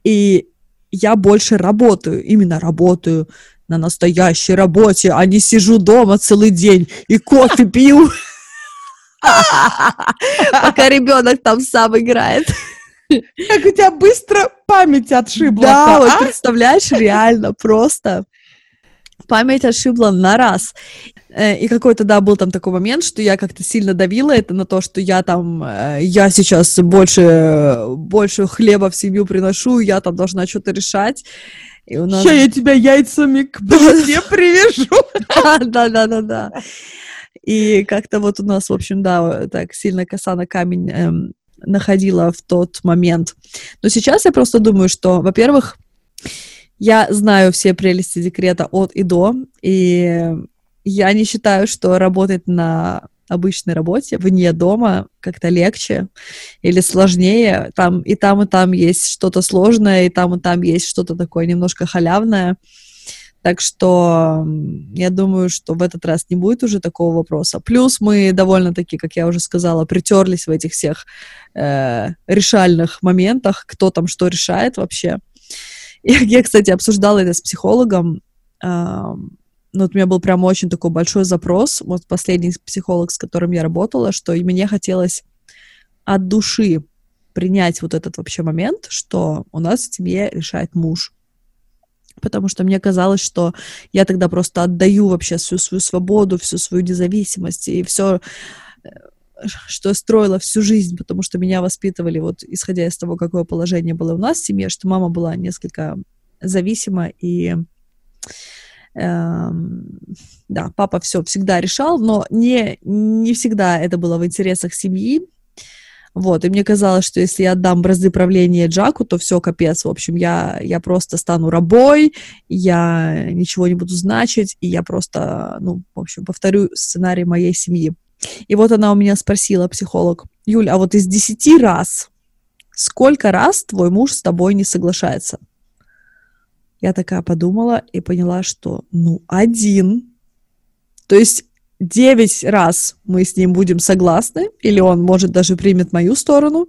и я больше работаю, именно работаю на настоящей работе, а не сижу дома целый день и кофе пью, пока ребенок там сам играет. Как у тебя быстро память отшибла. Да, вот а? представляешь, реально просто память ошибла на раз. Э, и какой-то, да, был там такой момент, что я как-то сильно давила это на то, что я там, э, я сейчас больше, больше хлеба в семью приношу, я там должна что-то решать. И у нас... Сейчас я тебя яйцами к плите привяжу. Да-да-да-да. И как-то вот у нас, в общем, да, так сильно коса на камень эм, находила в тот момент. Но сейчас я просто думаю, что, во-первых, я знаю все прелести декрета от и до, и я не считаю, что работать на обычной работе, вне дома, как-то легче или сложнее. Там и там, и там есть что-то сложное, и там, и там есть что-то такое немножко халявное. Так что я думаю, что в этот раз не будет уже такого вопроса. Плюс мы довольно-таки, как я уже сказала, притерлись в этих всех э, решальных моментах, кто там что решает вообще. Я, я кстати, обсуждала это с психологом. Э, ну, вот у меня был прям очень такой большой запрос. Вот последний психолог, с которым я работала, что и мне хотелось от души принять вот этот вообще момент, что у нас в семье решает муж. Потому что мне казалось, что я тогда просто отдаю вообще всю свою свободу, всю свою независимость и все что строила всю жизнь, потому что меня воспитывали, вот исходя из того, какое положение было у нас в семье, что мама была несколько зависима, и э, да, папа все всегда решал, но не, не всегда это было в интересах семьи, вот, и мне казалось, что если я отдам бразды правления Джаку, то все, капец, в общем, я, я просто стану рабой, я ничего не буду значить, и я просто, ну, в общем, повторю сценарий моей семьи. И вот она у меня спросила, психолог, Юль, а вот из десяти раз, сколько раз твой муж с тобой не соглашается? Я такая подумала и поняла, что, ну, один. То есть девять раз мы с ним будем согласны, или он, может, даже примет мою сторону.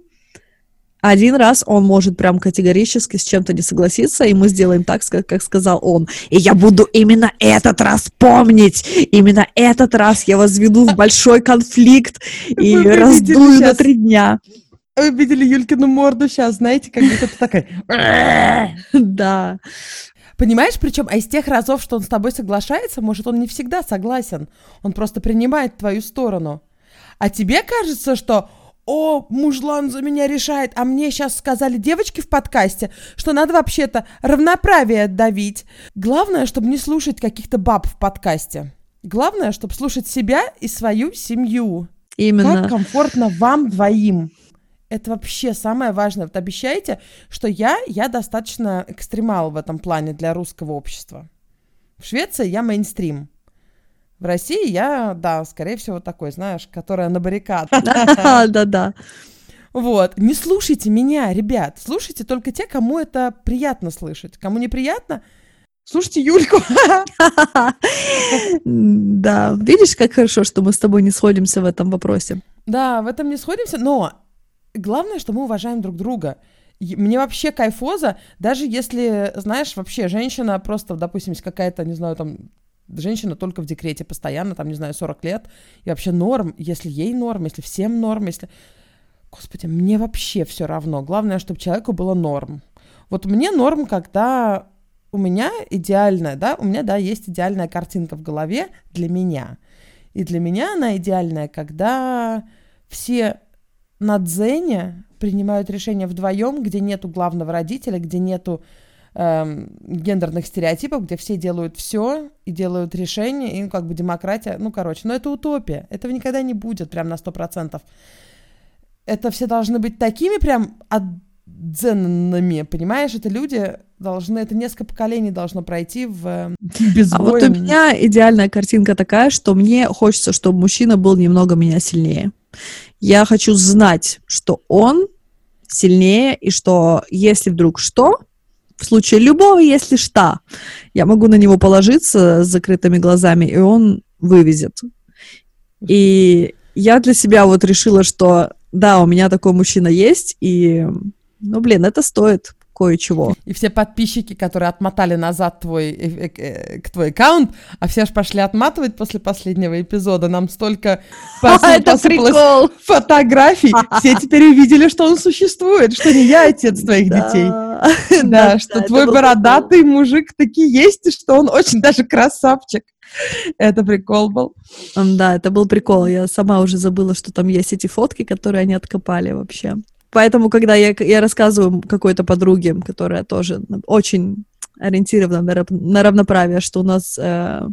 Один раз он может прям категорически с чем-то не согласиться, и мы сделаем так, как, сказал он. И я буду именно этот раз помнить. Именно этот раз я возведу в большой конфликт и раздую на три дня. Вы видели Юлькину морду сейчас, знаете, как будто такая... Да. Понимаешь, причем, а из тех разов, что он с тобой соглашается, может, он не всегда согласен. Он просто принимает твою сторону. А тебе кажется, что о, мужлан за меня решает, а мне сейчас сказали девочки в подкасте, что надо вообще-то равноправие давить. Главное, чтобы не слушать каких-то баб в подкасте. Главное, чтобы слушать себя и свою семью. Именно. Как комфортно вам двоим. Это вообще самое важное. Вот обещайте, что я, я достаточно экстремал в этом плане для русского общества. В Швеции я мейнстрим. В России я, да, скорее всего, такой, знаешь, которая на баррикад. Да-да. Вот. Не слушайте меня, ребят. Слушайте только те, кому это приятно слышать. Кому неприятно, слушайте Юльку. Да. Видишь, как хорошо, что мы с тобой не сходимся в этом вопросе. Да, в этом не сходимся, но главное, что мы уважаем друг друга. Мне вообще кайфоза, даже если, знаешь, вообще женщина просто, допустим, какая-то, не знаю, там, женщина только в декрете постоянно, там, не знаю, 40 лет, и вообще норм, если ей норм, если всем норм, если... Господи, мне вообще все равно. Главное, чтобы человеку было норм. Вот мне норм, когда у меня идеальная, да, у меня, да, есть идеальная картинка в голове для меня. И для меня она идеальная, когда все на дзене принимают решения вдвоем, где нету главного родителя, где нету эм, гендерных стереотипов, где все делают все и делают решения, и ну, как бы демократия, ну, короче, но это утопия, этого никогда не будет прям на сто процентов. Это все должны быть такими прям отдзенными, понимаешь, это люди должны, это несколько поколений должно пройти в безвойн. А вот у меня идеальная картинка такая, что мне хочется, чтобы мужчина был немного меня сильнее. Я хочу знать, что он сильнее, и что если вдруг что, в случае любого, если что, я могу на него положиться с закрытыми глазами, и он вывезет. И я для себя вот решила, что да, у меня такой мужчина есть, и, ну, блин, это стоит кое-чего. И все подписчики, которые отмотали назад твой, э, э, э, к твой аккаунт, а все же пошли отматывать после последнего эпизода. Нам столько это прикол. фотографий. Все теперь увидели, что он существует, что не я отец твоих детей. Да, что твой бородатый мужик таки есть, и что он очень даже красавчик. Это прикол был. Да, это был прикол. Я сама уже забыла, что там есть эти фотки, которые они откопали вообще. Поэтому, когда я, я рассказываю какой-то подруге, которая тоже очень ориентирована на, на равноправие, что у нас э,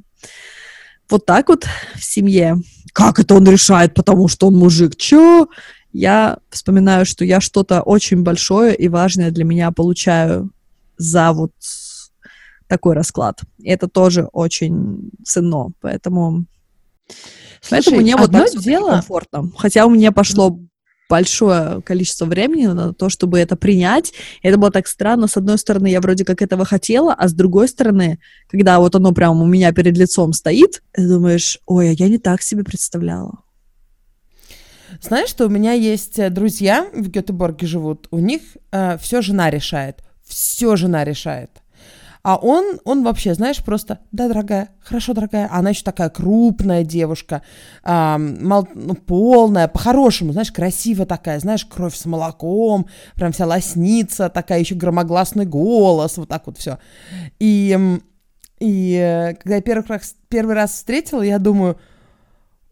вот так вот в семье. Как это он решает, потому что он мужик? Чё? Я вспоминаю, что я что-то очень большое и важное для меня получаю за вот такой расклад. И это тоже очень ценно, поэтому... Слушай, поэтому мне вот так дело... комфортно. Хотя у меня пошло большое количество времени на то, чтобы это принять. И это было так странно. С одной стороны, я вроде как этого хотела, а с другой стороны, когда вот оно прямо у меня перед лицом стоит, ты думаешь, ой, а я не так себе представляла. Знаешь, что у меня есть э, друзья в Гетеборге живут, у них э, все жена решает. Все жена решает. А он, он вообще, знаешь, просто, да, дорогая, хорошо, дорогая. А она еще такая крупная девушка, а, мал, ну, полная, по-хорошему, знаешь, красивая такая, знаешь, кровь с молоком, прям вся лоснится, такая еще громогласный голос, вот так вот все. И, и когда я первый раз, первый раз встретила, я думаю,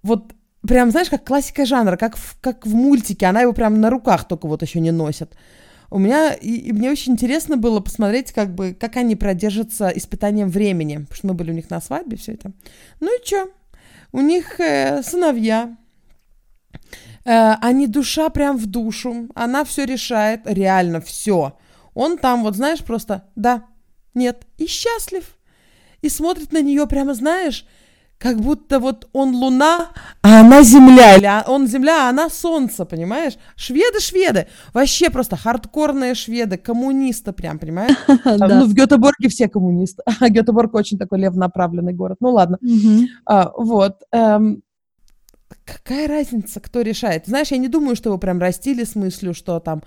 вот прям, знаешь, как классика жанра, как в, как в мультике, она его прям на руках только вот еще не носит. У меня, и, и мне очень интересно было посмотреть, как бы, как они продержатся испытанием времени, потому что мы были у них на свадьбе, все это. Ну и что? У них э, сыновья, э, они душа прям в душу, она все решает, реально все. Он там, вот знаешь, просто да, нет, и счастлив. И смотрит на нее прямо, знаешь, как будто вот он луна, а она земля, или а, он земля, а она солнце, понимаешь? Шведы, шведы, вообще просто хардкорные шведы, коммунисты прям, понимаешь? Ну, в Гетеборге все коммунисты, а Гетеборг очень такой левонаправленный город, ну ладно. А, вот. Эм, какая разница, кто решает? Знаешь, я не думаю, что его прям растили с мыслью, что там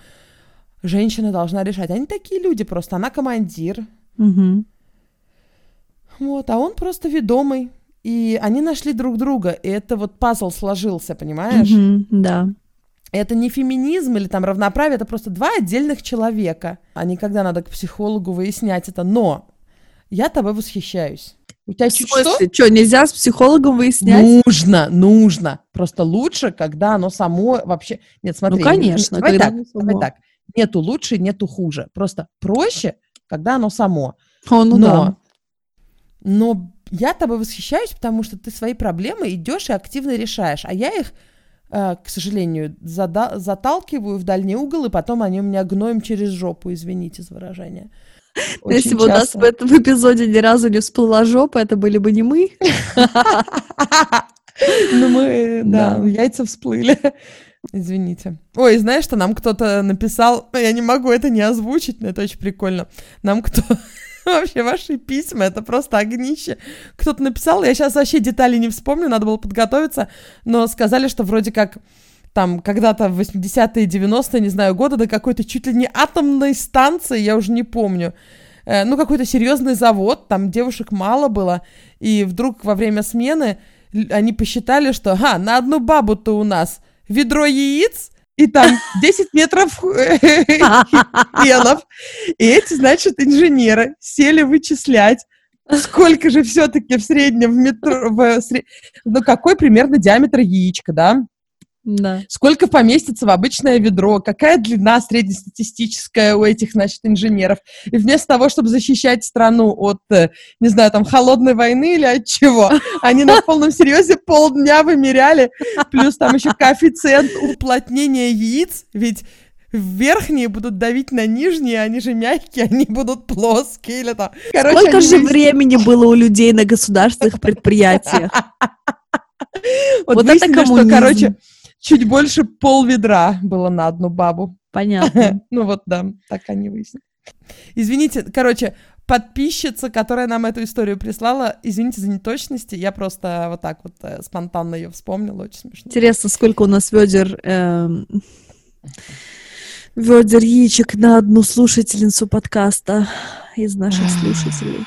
женщина должна решать. Они такие люди просто, она командир. Вот, а он просто ведомый. И они нашли друг друга, и это вот пазл сложился, понимаешь? Mm-hmm, да. Это не феминизм или там равноправие, это просто два отдельных человека. А не когда надо к психологу выяснять это. Но я тобой восхищаюсь. У тебя что? Что, нельзя с психологом выяснять? Нужно, нужно. Просто лучше, когда оно само вообще... Нет, смотри. Ну, конечно. Давай так, давай так. Нету лучше, нету хуже. Просто проще, когда оно само. О, ну но, да. Но я тобой восхищаюсь, потому что ты свои проблемы идешь и активно решаешь, а я их, э, к сожалению, зада- заталкиваю в дальний угол, и потом они у меня гноем через жопу, извините за выражение. Очень Если бы у нас в этом эпизоде ни разу не всплыла жопа, это были бы не мы. Ну мы, да, яйца всплыли. Извините. Ой, знаешь, что нам кто-то написал, я не могу это не озвучить, но это очень прикольно. Нам кто Вообще, ваши письма, это просто огнище. Кто-то написал, я сейчас вообще детали не вспомню, надо было подготовиться, но сказали, что вроде как там когда-то в 80-е, 90-е, не знаю, года до какой-то чуть ли не атомной станции, я уже не помню, э, ну, какой-то серьезный завод, там девушек мало было, и вдруг во время смены они посчитали, что, ага, на одну бабу-то у нас ведро яиц, и там 10 метров фенов. И эти, значит, инженеры сели вычислять, сколько же все-таки в среднем в метро, в, ну, какой примерно диаметр яичка, да? Да. Сколько поместится в обычное ведро, какая длина среднестатистическая у этих, значит, инженеров. И вместо того, чтобы защищать страну от, э, не знаю, там, холодной войны или от чего, они на полном серьезе полдня вымеряли, плюс там еще коэффициент уплотнения яиц, ведь верхние будут давить на нижние, они же мягкие, они будут плоские или там. Короче, Сколько же времени было у людей на государственных предприятиях? Вот, это коммунизм. что, короче, чуть больше пол ведра было на одну бабу. Понятно. ну вот, да, так они выяснили. Извините, короче, подписчица, которая нам эту историю прислала, извините за неточности, я просто вот так вот э, спонтанно ее вспомнила, очень смешно. Интересно, сколько у нас ведер... Эм... Ведер яичек на одну слушательницу подкаста из наших слушателей.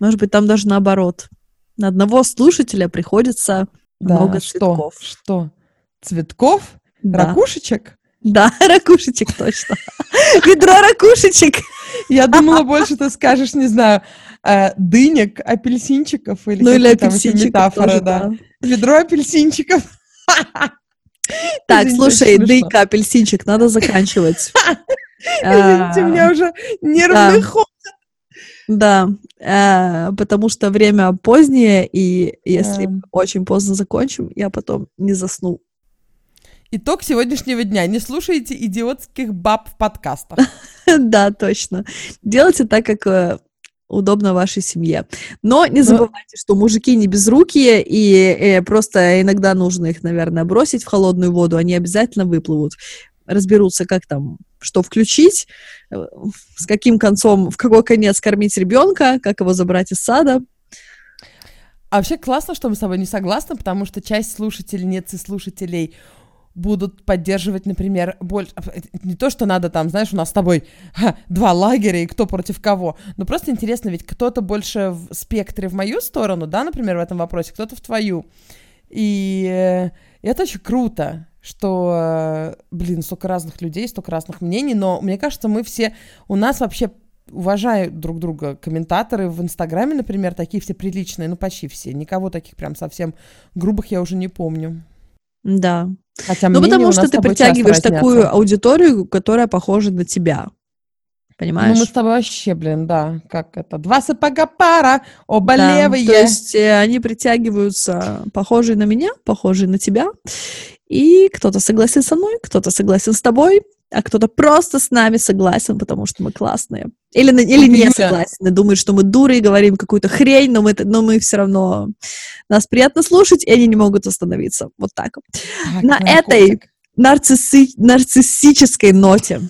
Может быть, там даже наоборот. На одного слушателя приходится да, много цветков. Что? Цветков? Да. Ракушечек? Да, ракушечек точно. Ведро ракушечек. Я думала, больше ты скажешь, не знаю, э, дынек, апельсинчиков или ну, или апельсинчиков метафора, тоже, да. Ведро апельсинчиков. Так, слушай, дынька, апельсинчик, надо заканчивать. Извините, у меня уже нервный ход. Да, э, потому что время позднее, и если очень поздно закончим, я потом не засну. Итог сегодняшнего дня. Не слушайте идиотских баб в подкастах. Да, точно. Делайте так, как э, удобно вашей семье. Но не забывайте, что мужики не безрукие, и, и э, просто иногда нужно их, наверное, бросить в холодную воду, они обязательно выплывут. Разберутся, как там, что включить, э, с каким концом, в какой конец кормить ребенка, как его забрать из сада. А вообще классно, что мы с тобой не согласны, потому что часть слушателей, нет слушателей будут поддерживать, например, больше... Не то, что надо там, знаешь, у нас с тобой ха, два лагеря, и кто против кого. Но просто интересно, ведь кто-то больше в спектре в мою сторону, да, например, в этом вопросе, кто-то в твою. И, э, это очень круто, что, э, блин, столько разных людей, столько разных мнений, но мне кажется, мы все... У нас вообще уважают друг друга комментаторы в Инстаграме, например, такие все приличные, ну, почти все. Никого таких прям совсем грубых я уже не помню. Да. Хотя Ну, потому что ты притягиваешь такую аудиторию, которая похожа на тебя. Ну, Понимаешь? мы с тобой вообще, блин, да, как это, два сапога пара, оба Да, левые. То есть э, они притягиваются, похожие на меня, похожие на тебя. И кто-то согласен со мной, кто-то согласен с тобой, а кто-то просто с нами согласен, потому что мы классные. Или, или не Юля. согласен, и думают, что мы дуры и говорим какую-то хрень, но мы, но мы все равно... Нас приятно слушать, и они не могут остановиться. Вот так. Так, на этой нарцисси- нарциссической ноте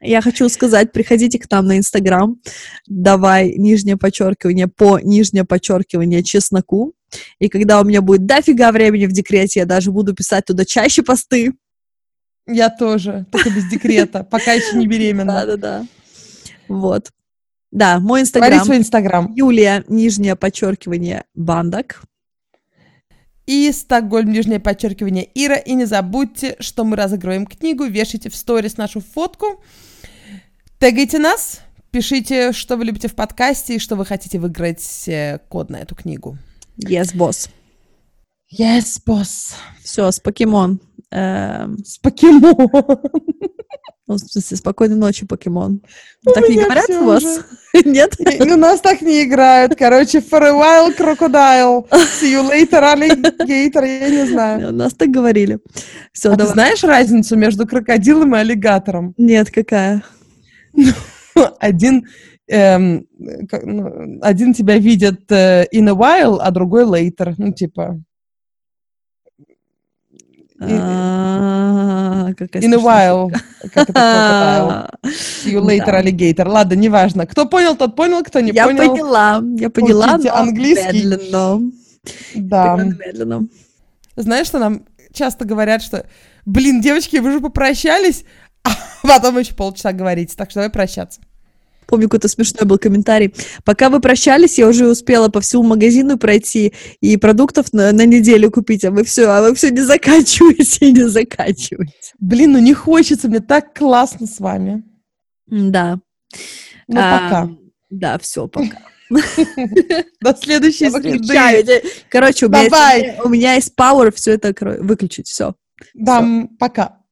я хочу сказать, приходите к нам на Инстаграм, давай нижнее подчеркивание по нижнее подчеркивание чесноку. И когда у меня будет дофига времени в декрете, я даже буду писать туда чаще посты. Я тоже, только без декрета, пока еще не беременна. Да-да-да. Вот. Да, мой Говори Инстаграм. свой инстаграм. Юлия, нижнее подчеркивание, бандак. И Стокгольм, нижнее подчеркивание Ира. И не забудьте, что мы разыгрываем книгу. Вешайте в сторис нашу фотку. Тегайте нас. Пишите, что вы любите в подкасте и что вы хотите выиграть э, код на эту книгу. Yes, босс. Yes, босс. Все, с покемон. Эм, С покемон. ну, в смысле, спокойной ночи, покемон. У так не говорят у вас? Нет? У нас так не играют. Короче, for a while, crocodile. See you later, alligator. Я не знаю. У нас так говорили. Все, А ты давай. знаешь разницу между крокодилом и аллигатором? Нет, какая? Один, эм, ну, один тебя видит э, in a while, а другой later. Ну, типа, in a while. Как это. See you later, alligator. Ладно, неважно. Кто понял, тот понял, кто не Я понял. поняла, я поняла, но английский. медленно. Да. Медленно. Знаешь, что нам часто говорят, что, блин, девочки, вы же попрощались, а потом еще полчаса говорите, так что давай прощаться. Помню, какой-то смешной был комментарий. Пока вы прощались, я уже успела по всему магазину пройти и продуктов на, на неделю купить, а вы все, а вы все не заканчиваете и не заканчиваете. Блин, ну не хочется, мне так классно с вами. Да. Ну, А, пока. Да, все, пока. До следующей среды. Короче, у меня, есть, power все это выключить, все. Да, пока.